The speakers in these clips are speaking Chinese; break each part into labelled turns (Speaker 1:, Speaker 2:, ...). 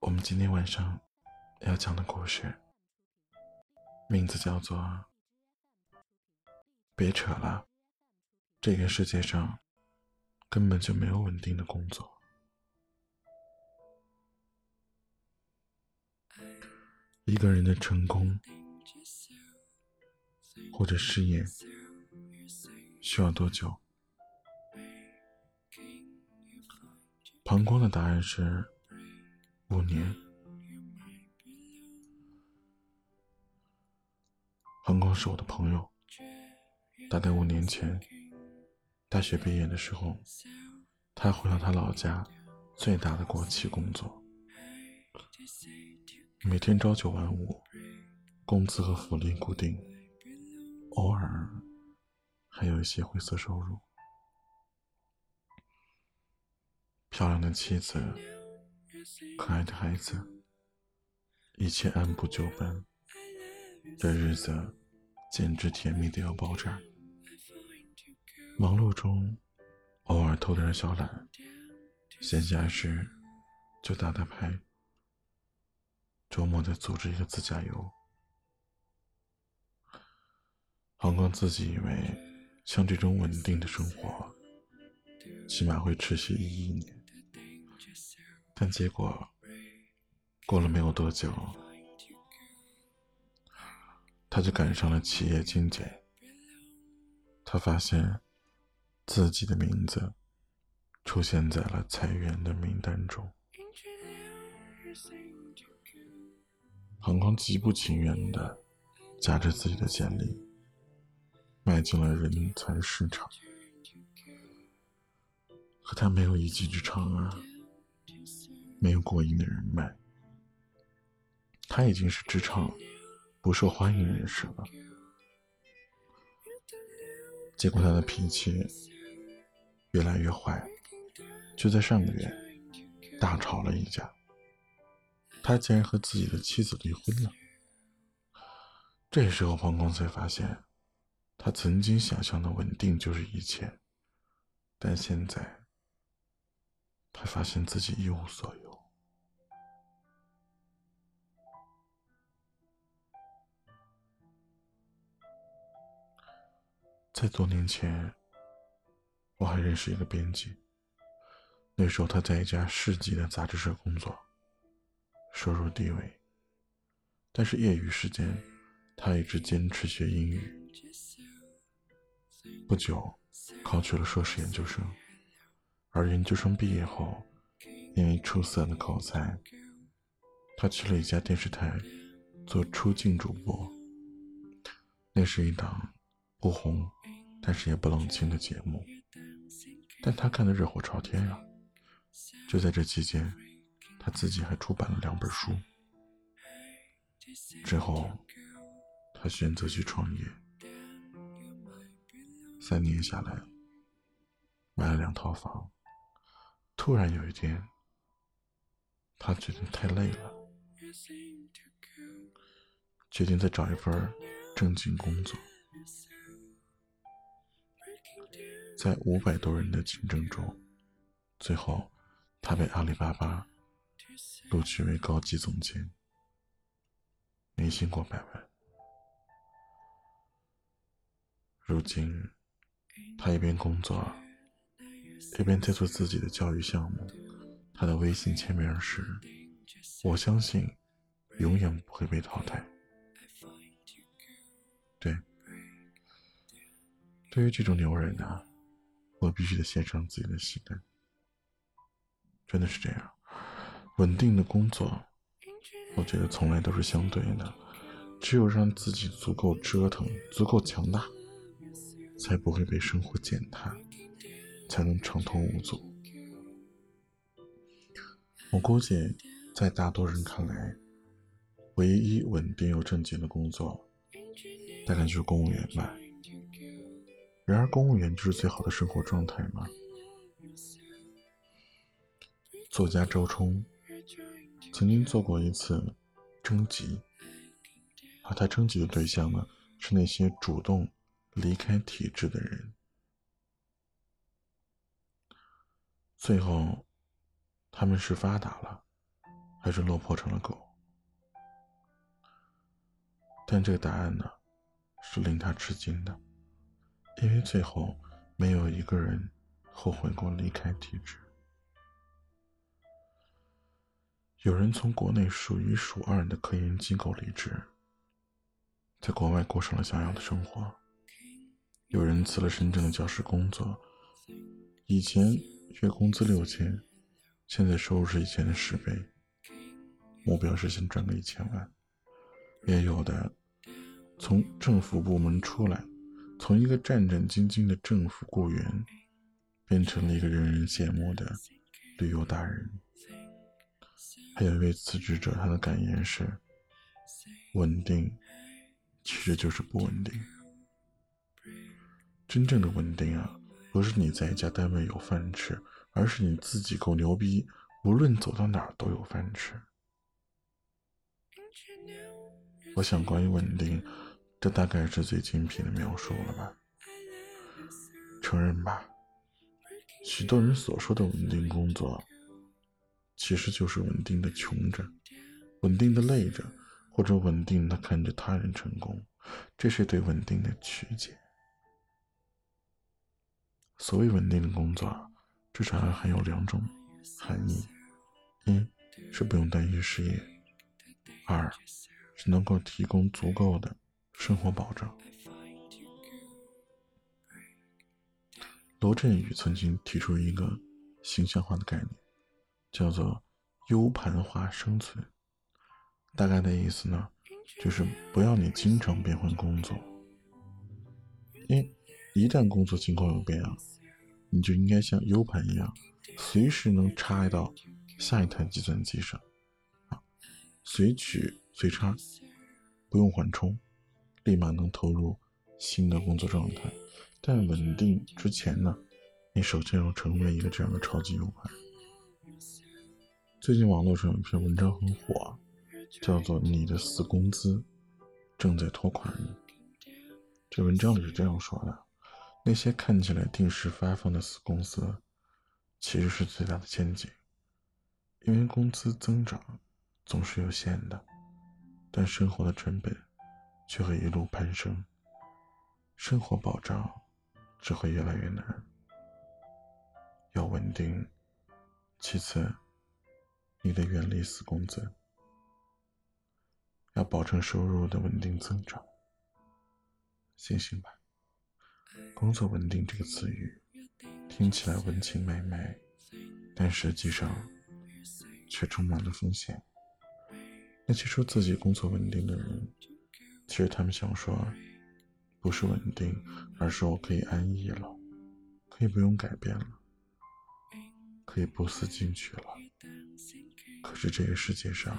Speaker 1: 我们今天晚上要讲的故事，名字叫做《别扯了》。这个世界上根本就没有稳定的工作。一个人的成功或者事业需要多久？膀胱的答案是。五年，恒光是我的朋友。大概五年前，大学毕业的时候，他回到他老家最大的国企工作，每天朝九晚五，工资和福利固定，偶尔还有一些灰色收入。漂亮的妻子。可爱的孩子，一切按部就班，这日子简直甜蜜的要爆炸。忙碌中，偶尔偷点小懒，闲暇时就打打牌，周末再组织一个自驾游。黄光自己以为，像这种稳定的生活，起码会持续一一年。但结果过了没有多久，他就赶上了企业精简。他发现自己的名字出现在了裁员的名单中。航光极不情愿的夹着自己的简历，迈进了人才市场。可他没有一技之长啊。没有过硬的人脉，他已经是职场不受欢迎人士了。结果他的脾气越来越坏，就在上个月大吵了一架，他竟然和自己的妻子离婚了。这时候，黄光才发现，他曾经想象的稳定就是一切，但现在他发现自己一无所有。在多年前，我还认识一个编辑。那时候他在一家市级的杂志社工作，收入低微。但是业余时间，他一直坚持学英语。不久，考取了硕士研究生。而研究生毕业后，因为出色的口才，他去了一家电视台做出镜主播。那是一档。不红，但是也不冷清的节目，但他看得热火朝天啊！就在这期间，他自己还出版了两本书。之后，他选择去创业，三年下来，买了两套房。突然有一天，他觉得太累了，决定再找一份正经工作。在五百多人的竞争中，最后他被阿里巴巴录取为高级总监，年薪过百万。如今，他一边工作，一边在做自己的教育项目。他的微信签名是：“我相信，永远不会被淘汰。”对，对于这种牛人呢？我必须得献上自己的心肝，真的是这样。稳定的工作，我觉得从来都是相对的。只有让自己足够折腾、足够强大，才不会被生活践踏，才能畅通无阻。我估计，在大多人看来，唯一稳定又正经的工作，大概就是公务员吧。然而，公务员就是最好的生活状态吗？作家周冲曾经做过一次征集，而他征集的对象呢，是那些主动离开体制的人。最后，他们是发达了，还是落魄成了狗？但这个答案呢，是令他吃惊的，因为最后没有一个人后悔过离开体制。有人从国内数一数二的科研机构离职，在国外过上了想要的生活；有人辞了深圳的教师工作，以前月工资六千，现在收入是以前的十倍，目标是先赚个一千万；也有的从政府部门出来，从一个战战兢兢的政府雇员，变成了一个人人羡慕的旅游达人。还有一位辞职者，他的感言是：“稳定其实就是不稳定。真正的稳定啊，不是你在一家单位有饭吃，而是你自己够牛逼，无论走到哪儿都有饭吃。”我想，关于稳定，这大概是最精辟的描述了吧？承认吧，许多人所说的稳定工作。其实就是稳定的穷着，稳定的累着，或者稳定的看着他人成功，这是对稳定的曲解。所谓稳定的工作，至少还含有两种含义：一是不用担心失业；二是能够提供足够的生活保障。罗振宇曾经提出一个形象化的概念。叫做 U 盘化生存，大概的意思呢，就是不要你经常变换工作，因一旦工作情况有变啊，你就应该像 U 盘一样，随时能插到下一台计算机上，啊，随取随插，不用缓冲，立马能投入新的工作状态。但稳定之前呢，你首先要成为一个这样的超级 U 盘。最近网络上有一篇文章很火，叫做《你的死工资正在拖垮你》。这文章里是这样说的：那些看起来定时发放的死工资，其实是最大的陷阱，因为工资增长总是有限的，但生活的成本却会一路攀升，生活保障只会越来越难。要稳定，其次。你得远离死工资，要保证收入的稳定增长。醒醒吧，工作稳定这个词语听起来温情脉脉，但实际上却充满了风险。那些说自己工作稳定的人，其实他们想说，不是稳定，而是我可以安逸了，可以不用改变了，可以不思进取了。可是这个世界上，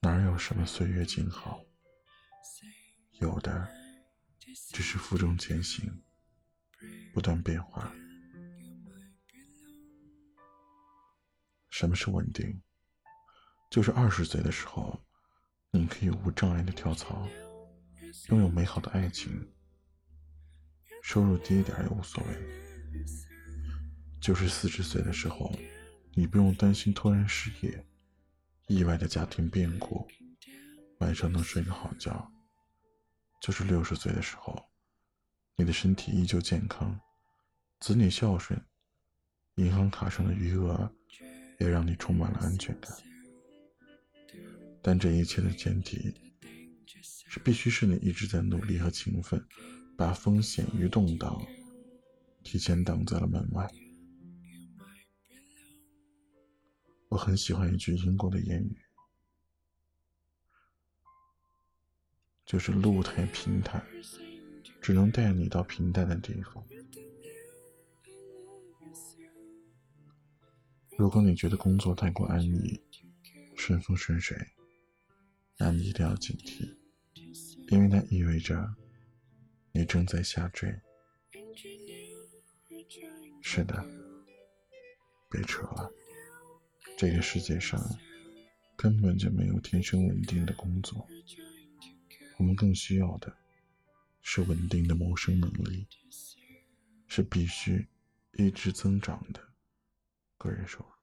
Speaker 1: 哪有什么岁月静好？有的只是负重前行，不断变化。什么是稳定？就是二十岁的时候，你可以无障碍的跳槽，拥有美好的爱情，收入低一点也无所谓。就是四十岁的时候。你不用担心突然失业、意外的家庭变故，晚上能睡个好觉。就是六十岁的时候，你的身体依旧健康，子女孝顺，银行卡上的余额也让你充满了安全感。但这一切的前提是，必须是你一直在努力和勤奋，把风险与动荡提前挡在了门外。我很喜欢一句英国的谚语，就是路太平坦，只能带你到平淡的地方。如果你觉得工作太过安逸、顺风顺水，那你一定要警惕，因为那意味着你正在下坠。是的，别扯了。这个世界上根本就没有天生稳定的工作，我们更需要的是稳定的谋生能力，是必须一直增长的个人收入。